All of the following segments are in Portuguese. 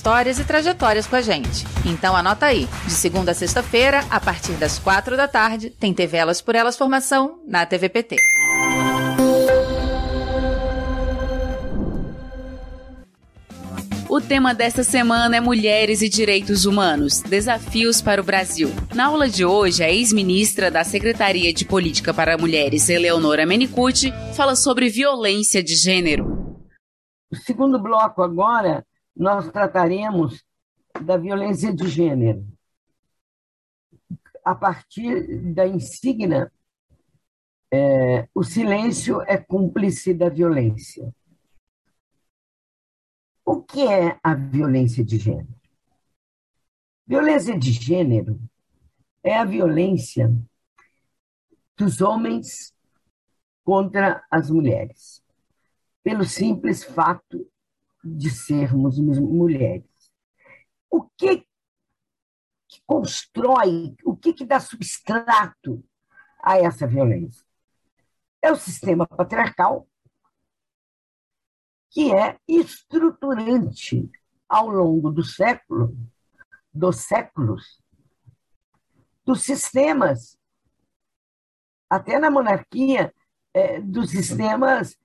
histórias e trajetórias com a gente. Então anota aí, de segunda a sexta-feira, a partir das quatro da tarde, tem TV Elas por Elas Formação na TVPT. O tema desta semana é Mulheres e Direitos Humanos Desafios para o Brasil. Na aula de hoje, a ex-ministra da Secretaria de Política para Mulheres, Eleonora Menicucci, fala sobre violência de gênero. O segundo bloco agora nós trataremos da violência de gênero a partir da insígnia é, o silêncio é cúmplice da violência. O que é a violência de gênero? Violência de gênero é a violência dos homens contra as mulheres, pelo simples fato de sermos mulheres. O que, que constrói, o que, que dá substrato a essa violência? É o sistema patriarcal, que é estruturante ao longo do século, dos séculos, dos sistemas, até na monarquia, é, dos sistemas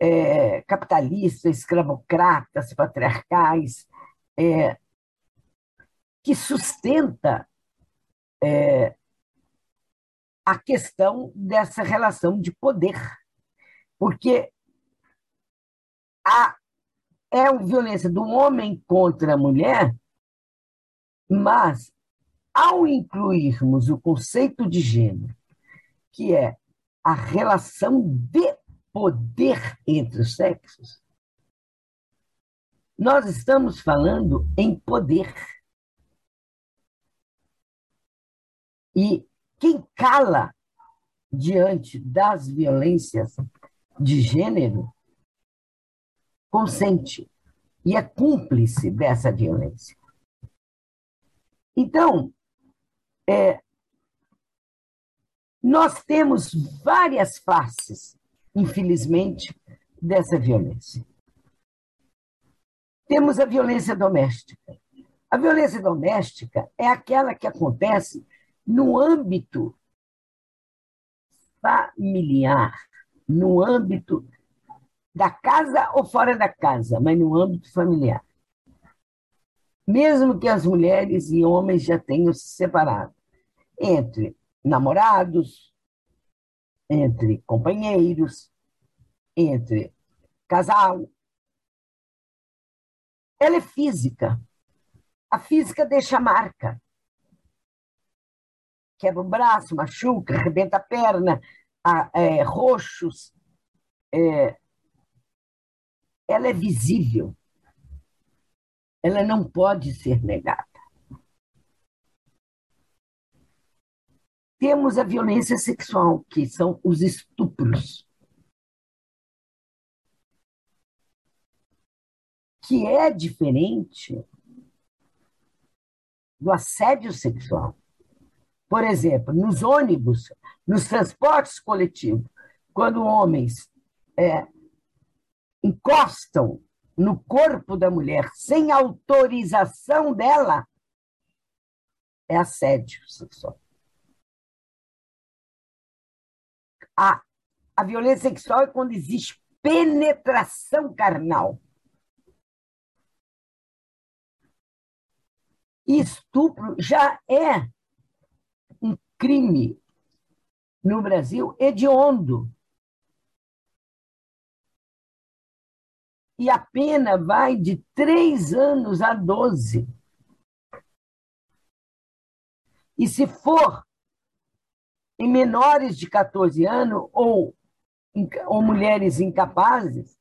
é, capitalistas, escravocratas, patriarcais, é, que sustenta é, a questão dessa relação de poder. Porque a, é a violência do homem contra a mulher, mas ao incluirmos o conceito de gênero, que é a relação de poder entre os sexos, nós estamos falando em poder. E quem cala diante das violências de gênero consente e é cúmplice dessa violência. Então, é, nós temos várias faces infelizmente, dessa violência. Temos a violência doméstica. A violência doméstica é aquela que acontece no âmbito familiar, no âmbito da casa ou fora da casa, mas no âmbito familiar. Mesmo que as mulheres e homens já tenham se separado entre namorados, entre companheiros, entre casal. Ela é física. A física deixa marca. Quebra o braço, machuca, arrebenta a perna, é, roxos. É, ela é visível. Ela não pode ser negada. Temos a violência sexual, que são os estupros. Que é diferente do assédio sexual. Por exemplo, nos ônibus, nos transportes coletivos, quando homens é, encostam no corpo da mulher sem autorização dela, é assédio sexual. A, a violência sexual é quando existe penetração carnal. Estupro já é um crime no Brasil hediondo. E a pena vai de três anos a doze. E se for em menores de 14 anos ou, ou mulheres incapazes,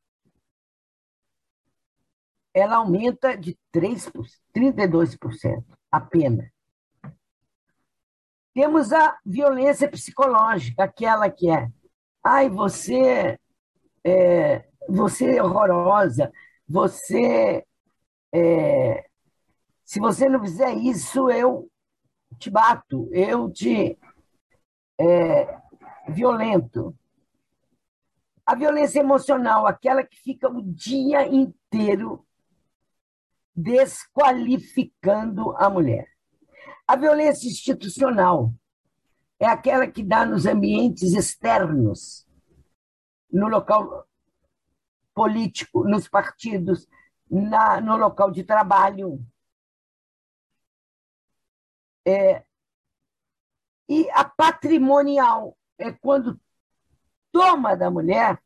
ela aumenta de 3, 32% a. Temos a violência psicológica, aquela que é, ai, você é, você é horrorosa, você é, se você não fizer isso, eu te bato, eu te é, violento. A violência emocional, aquela que fica o dia inteiro desqualificando a mulher. A violência institucional é aquela que dá nos ambientes externos, no local político, nos partidos, na, no local de trabalho. É, e a patrimonial é quando toma da mulher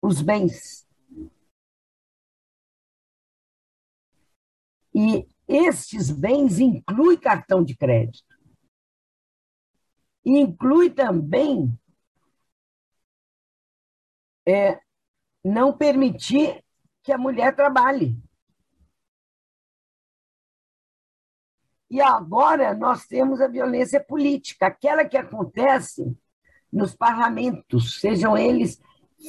os bens. E estes bens inclui cartão de crédito. Inclui também é, não permitir que a mulher trabalhe. E agora nós temos a violência política, aquela que acontece nos parlamentos, sejam eles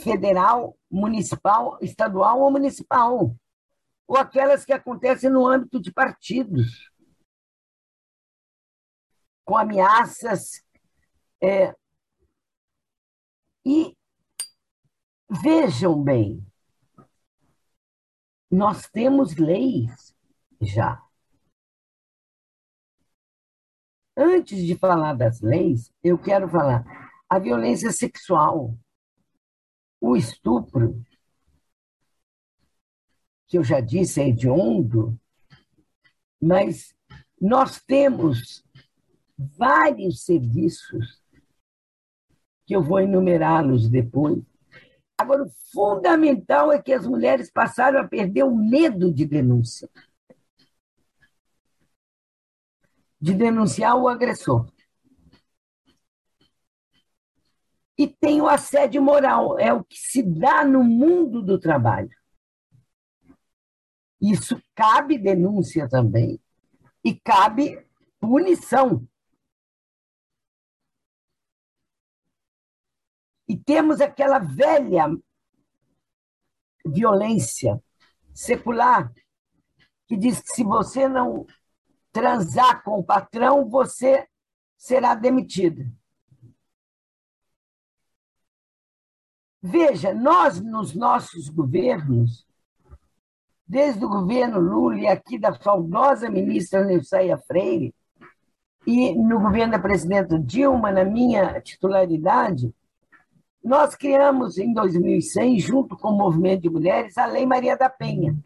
federal, municipal, estadual ou municipal, ou aquelas que acontecem no âmbito de partidos, com ameaças. É... E vejam bem, nós temos leis já. Antes de falar das leis, eu quero falar a violência sexual, o estupro, que eu já disse é hediondo, mas nós temos vários serviços, que eu vou enumerá-los depois. Agora, o fundamental é que as mulheres passaram a perder o medo de denúncia. De denunciar o agressor. E tem o assédio moral, é o que se dá no mundo do trabalho. Isso cabe denúncia também e cabe punição. E temos aquela velha violência secular que diz que se você não transar com o patrão, você será demitido. Veja, nós, nos nossos governos, desde o governo Lula e aqui da saudosa ministra Neuceia Freire, e no governo da presidenta Dilma, na minha titularidade, nós criamos em 2006, junto com o movimento de mulheres, a Lei Maria da Penha.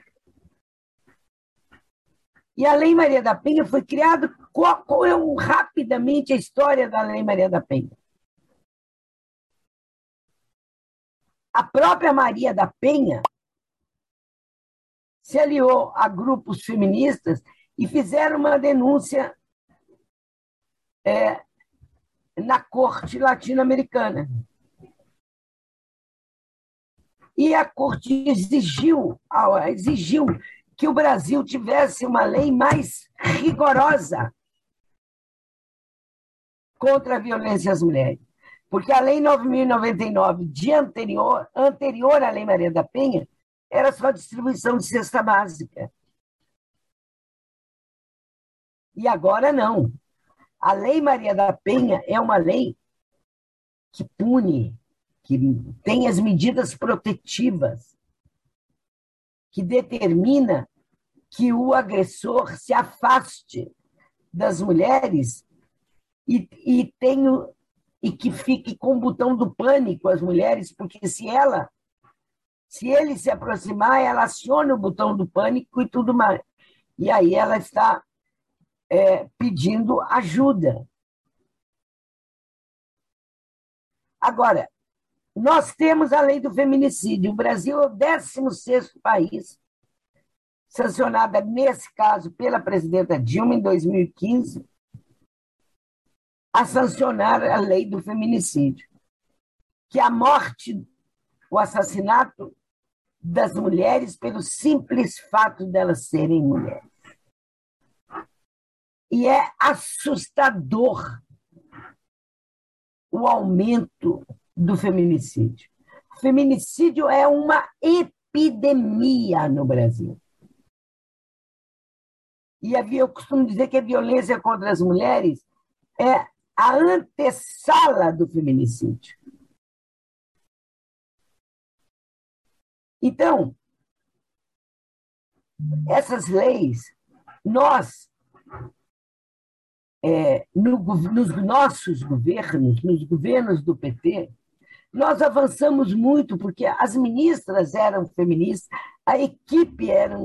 E a Lei Maria da Penha foi criada. Qual, qual é um, rapidamente a história da Lei Maria da Penha? A própria Maria da Penha se aliou a grupos feministas e fizeram uma denúncia é, na corte latino-americana. E a corte exigiu, exigiu que o Brasil tivesse uma lei mais rigorosa contra a violência às mulheres. Porque a Lei 9.099, de anterior, anterior à Lei Maria da Penha, era só distribuição de cesta básica. E agora não. A Lei Maria da Penha é uma lei que pune, que tem as medidas protetivas, que determina que o agressor se afaste das mulheres e, e, tenha, e que fique com o botão do pânico as mulheres, porque se ela, se ele se aproximar, ela aciona o botão do pânico e tudo mais. E aí ela está é, pedindo ajuda. Agora, nós temos a lei do feminicídio. O Brasil é o 16 país, sancionada nesse caso pela presidenta Dilma em 2015, a sancionar a lei do feminicídio, que a morte, o assassinato das mulheres pelo simples fato delas serem mulheres. E é assustador o aumento do feminicídio. O feminicídio é uma epidemia no Brasil. E eu costumo dizer que a violência contra as mulheres é a antessala do feminicídio. Então, essas leis, nós, é, no, nos nossos governos, nos governos do PT, nós avançamos muito, porque as ministras eram feministas, a equipe era,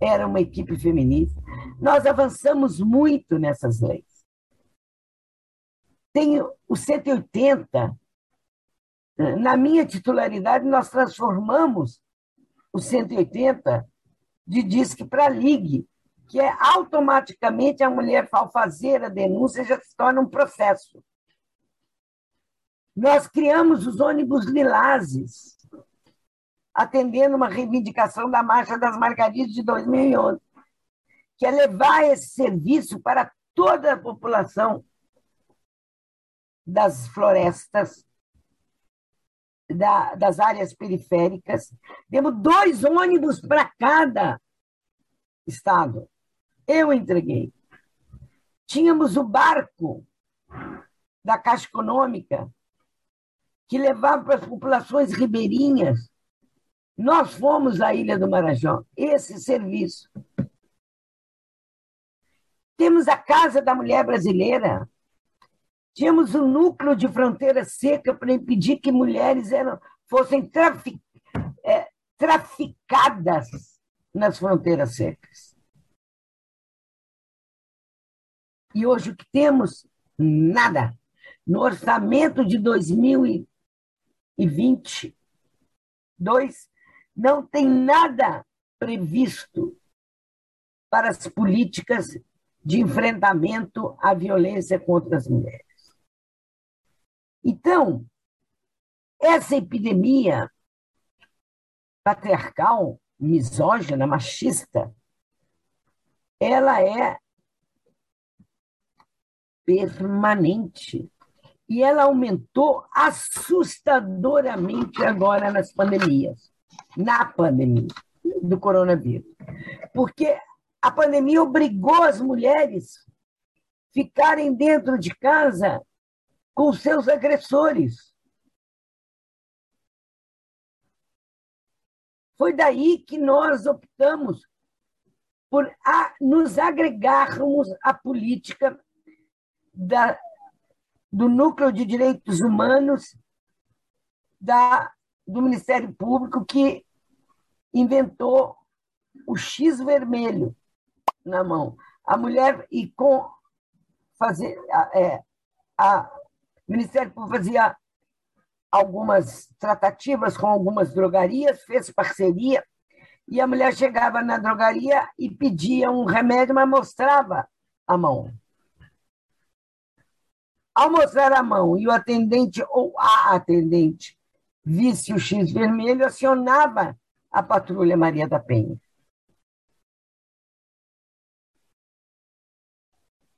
era uma equipe feminista. Nós avançamos muito nessas leis. Tem o 180, na minha titularidade, nós transformamos o 180 de disque para ligue, que é automaticamente a mulher, ao fazer a denúncia, já se torna um processo. Nós criamos os ônibus lilazes, atendendo uma reivindicação da Marcha das Margaridas de 2011, que é levar esse serviço para toda a população das florestas da, das áreas periféricas. Temos dois ônibus para cada estado. Eu entreguei. Tínhamos o barco da Caixa Econômica, que levava para as populações ribeirinhas. Nós fomos à Ilha do Marajó, esse serviço. Temos a Casa da Mulher Brasileira, Tínhamos um núcleo de fronteira seca para impedir que mulheres eram, fossem trafic, é, traficadas nas fronteiras secas. E hoje o que temos? Nada. No orçamento de 2022, não tem nada previsto para as políticas de enfrentamento à violência contra as mulheres. Então, essa epidemia patriarcal, misógina, machista, ela é permanente. E ela aumentou assustadoramente agora nas pandemias, na pandemia do coronavírus. Porque a pandemia obrigou as mulheres ficarem dentro de casa com seus agressores. Foi daí que nós optamos por a, nos agregarmos à política da, do Núcleo de Direitos Humanos da, do Ministério Público, que inventou o X vermelho na mão. A mulher, e com fazer é, a, Ministério Público fazia algumas tratativas com algumas drogarias, fez parceria, e a mulher chegava na drogaria e pedia um remédio, mas mostrava a mão. Ao mostrar a mão e o atendente ou a atendente visse o X vermelho, acionava a patrulha Maria da Penha.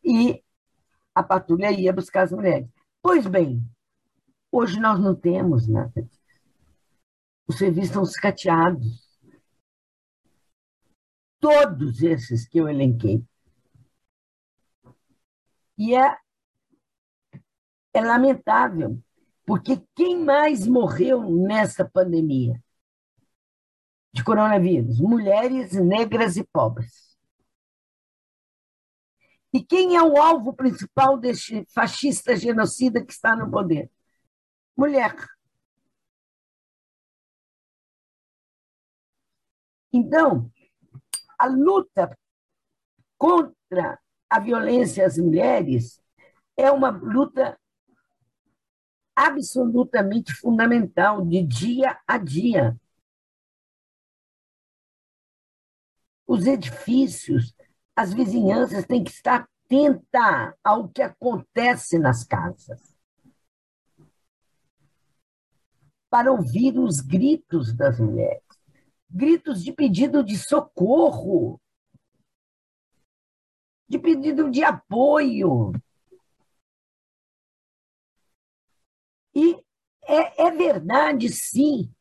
E a patrulha ia buscar as mulheres. Pois bem, hoje nós não temos nada disso. Os serviços estão escateados. Todos esses que eu elenquei. E é, é lamentável, porque quem mais morreu nessa pandemia de coronavírus? Mulheres negras e pobres. E quem é o alvo principal deste fascista genocida que está no poder? Mulher. Então, a luta contra a violência às mulheres é uma luta absolutamente fundamental, de dia a dia. Os edifícios, as vizinhanças têm que estar atentas ao que acontece nas casas. Para ouvir os gritos das mulheres, gritos de pedido de socorro, de pedido de apoio. E é, é verdade, sim,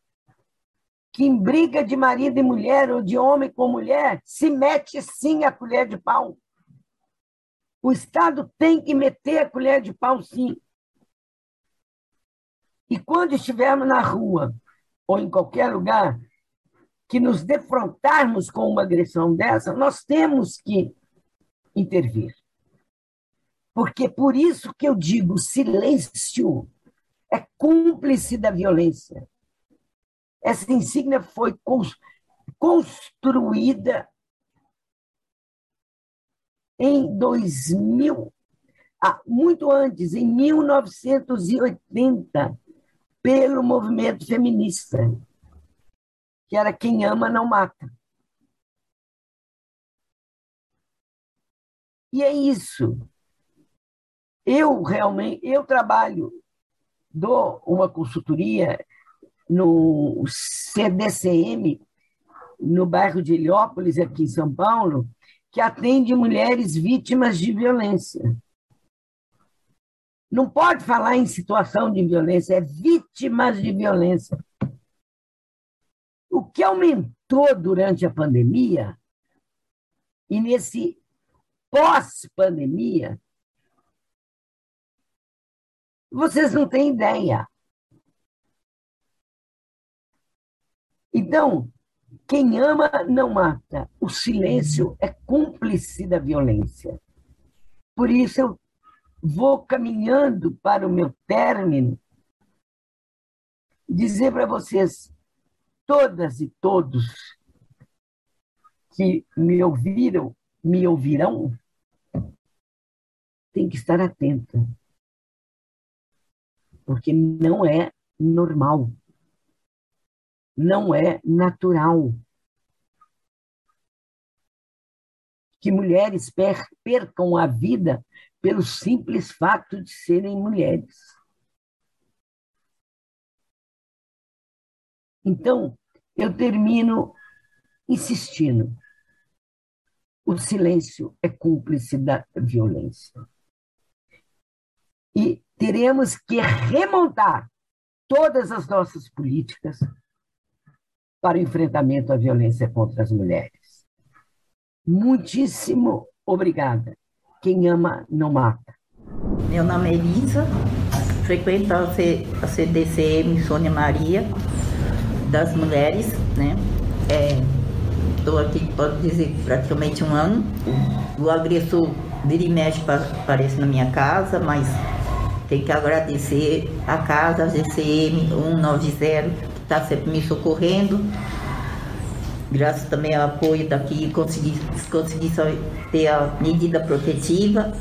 que em briga de marido e mulher ou de homem com mulher se mete sim a colher de pau. O Estado tem que meter a colher de pau, sim. E quando estivermos na rua ou em qualquer lugar que nos defrontarmos com uma agressão dessa, nós temos que intervir. Porque por isso que eu digo, silêncio é cúmplice da violência. Essa insígnia foi construída em 2000, ah, muito antes, em 1980, pelo movimento feminista, que era quem ama não mata. E é isso. Eu realmente, eu trabalho, dou uma consultoria no CDCM, no bairro de Heliópolis, aqui em São Paulo, que atende mulheres vítimas de violência. Não pode falar em situação de violência, é vítimas de violência. O que aumentou durante a pandemia, e nesse pós-pandemia, vocês não têm ideia. Então, quem ama não mata. O silêncio é cúmplice da violência. Por isso eu vou caminhando para o meu término, dizer para vocês, todas e todos que me ouviram, me ouvirão, tem que estar atenta. Porque não é normal não é natural. Que mulheres percam a vida pelo simples fato de serem mulheres. Então, eu termino insistindo. O silêncio é cúmplice da violência. E teremos que remontar todas as nossas políticas para o enfrentamento à violência contra as mulheres. Muitíssimo obrigada. Quem ama não mata. Meu nome é Elisa, frequento a CDCM Sônia Maria, das mulheres, né? Estou é, aqui, pode dizer, praticamente um ano. O agressor vira e mexe aparece na minha casa, mas tem que agradecer a casa, GCM 190, está sempre me socorrendo. Graças também ao apoio daqui, consegui, consegui ter a medida protetiva.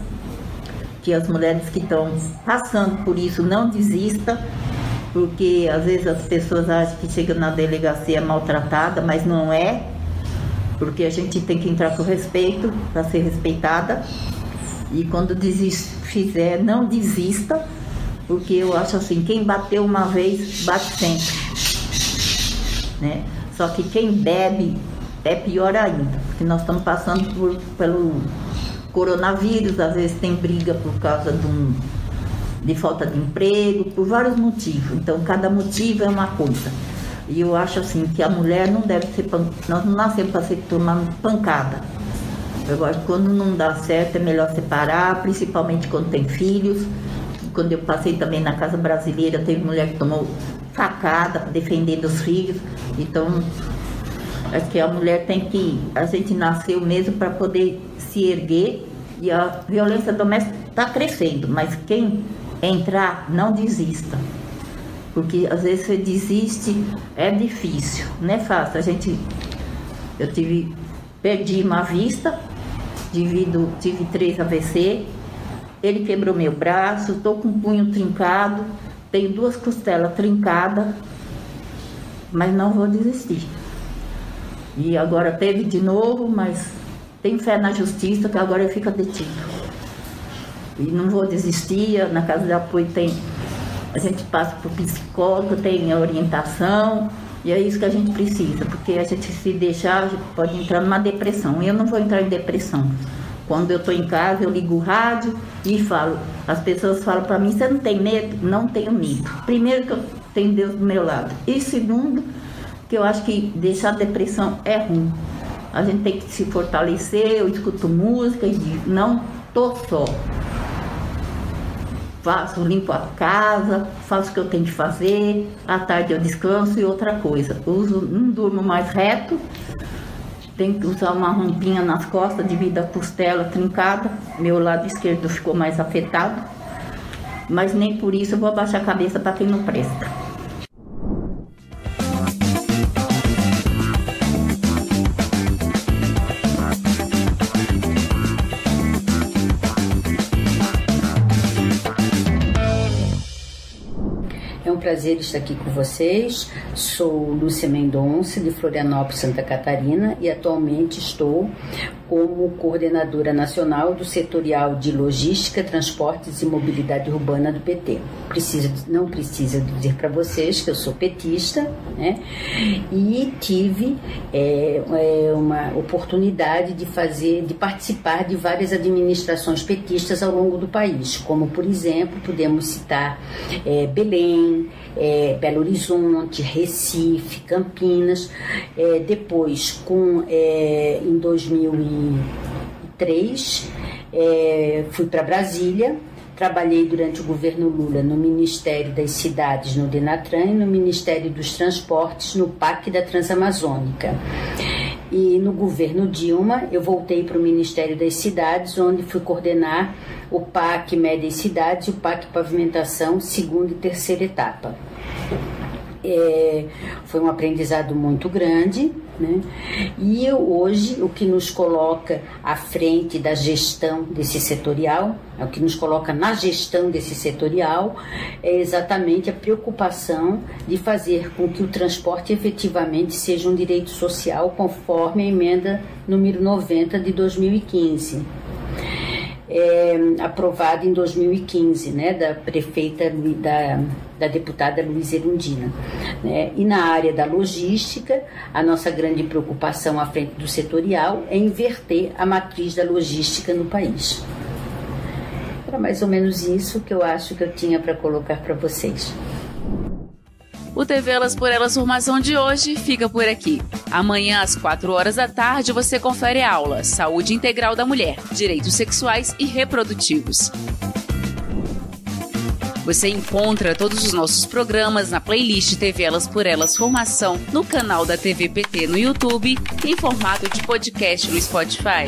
Que as mulheres que estão passando por isso não desistam, porque às vezes as pessoas acham que chega na delegacia maltratada, mas não é, porque a gente tem que entrar com respeito para ser respeitada. E quando desist, fizer, não desista, porque eu acho assim, quem bateu uma vez, bate sempre né? Só que quem bebe é pior ainda, porque nós estamos passando por, pelo coronavírus, às vezes tem briga por causa de, um, de falta de emprego, por vários motivos. Então, cada motivo é uma coisa. E eu acho assim que a mulher não deve ser. Nós não nascemos para ser tomando pancada. Que quando não dá certo é melhor separar, principalmente quando tem filhos. Quando eu passei também na casa brasileira, teve mulher que tomou facada defendendo os filhos. Então, acho que a mulher tem que. A gente nasceu mesmo para poder se erguer e a violência doméstica está crescendo, mas quem entrar, não desista. Porque às vezes você desiste, é difícil, não é fácil. A gente. Eu tive. Perdi uma vista, devido, tive três AVC, ele quebrou meu braço, estou com o punho trincado, tenho duas costelas trincadas, mas não vou desistir. E agora teve de novo, mas tenho fé na justiça que agora ele fica detido. E não vou desistir, na casa de apoio tem. A gente passa por psicólogo, tem orientação, E é isso que a gente precisa, porque a gente se deixar, gente pode entrar numa depressão. Eu não vou entrar em depressão. Quando eu estou em casa, eu ligo o rádio e falo. As pessoas falam para mim: você não tem medo? Não tenho medo. Primeiro, que eu tenho Deus do meu lado. E segundo, que eu acho que deixar a depressão é ruim. A gente tem que se fortalecer. Eu escuto música e digo: não tô só faço, limpo a casa, faço o que eu tenho que fazer, à tarde eu descanso e outra coisa. Uso, não durmo mais reto, tenho que usar uma rompinha nas costas devido à costela trincada, meu lado esquerdo ficou mais afetado, mas nem por isso eu vou abaixar a cabeça para quem não presta. Prazer estar aqui com vocês. Sou Lúcia Mendonça, de Florianópolis, Santa Catarina, e atualmente estou como coordenadora nacional do setorial de logística, transportes e mobilidade urbana do PT. Precisa, não precisa dizer para vocês que eu sou petista, né? E tive é, é, uma oportunidade de fazer, de participar de várias administrações petistas ao longo do país, como por exemplo podemos citar é, Belém, é, Belo Horizonte, Recife, Campinas. É, depois, com, é, em 2003, é, fui para Brasília. Trabalhei durante o governo Lula no Ministério das Cidades, no Denatran, e no Ministério dos Transportes, no PAC da Transamazônica. E no governo Dilma, eu voltei para o Ministério das Cidades, onde fui coordenar o PAC Média e Cidades e o PAC Pavimentação, segunda e terceira etapa. É, foi um aprendizado muito grande, né? E hoje o que nos coloca à frente da gestão desse setorial, é o que nos coloca na gestão desse setorial, é exatamente a preocupação de fazer com que o transporte efetivamente seja um direito social conforme a emenda número 90 de 2015 é, em 2015, né, da prefeita da, da deputada Luiz Erundina. Né? E na área da logística, a nossa grande preocupação à frente do setorial é inverter a matriz da logística no país. Era mais ou menos isso que eu acho que eu tinha para colocar para vocês. O TV Elas por Elas Formação de hoje fica por aqui. Amanhã, às 4 horas da tarde, você confere a aula Saúde Integral da Mulher, Direitos Sexuais e Reprodutivos. Você encontra todos os nossos programas na playlist TV Elas por Elas Formação no canal da TV PT no YouTube em formato de podcast no Spotify.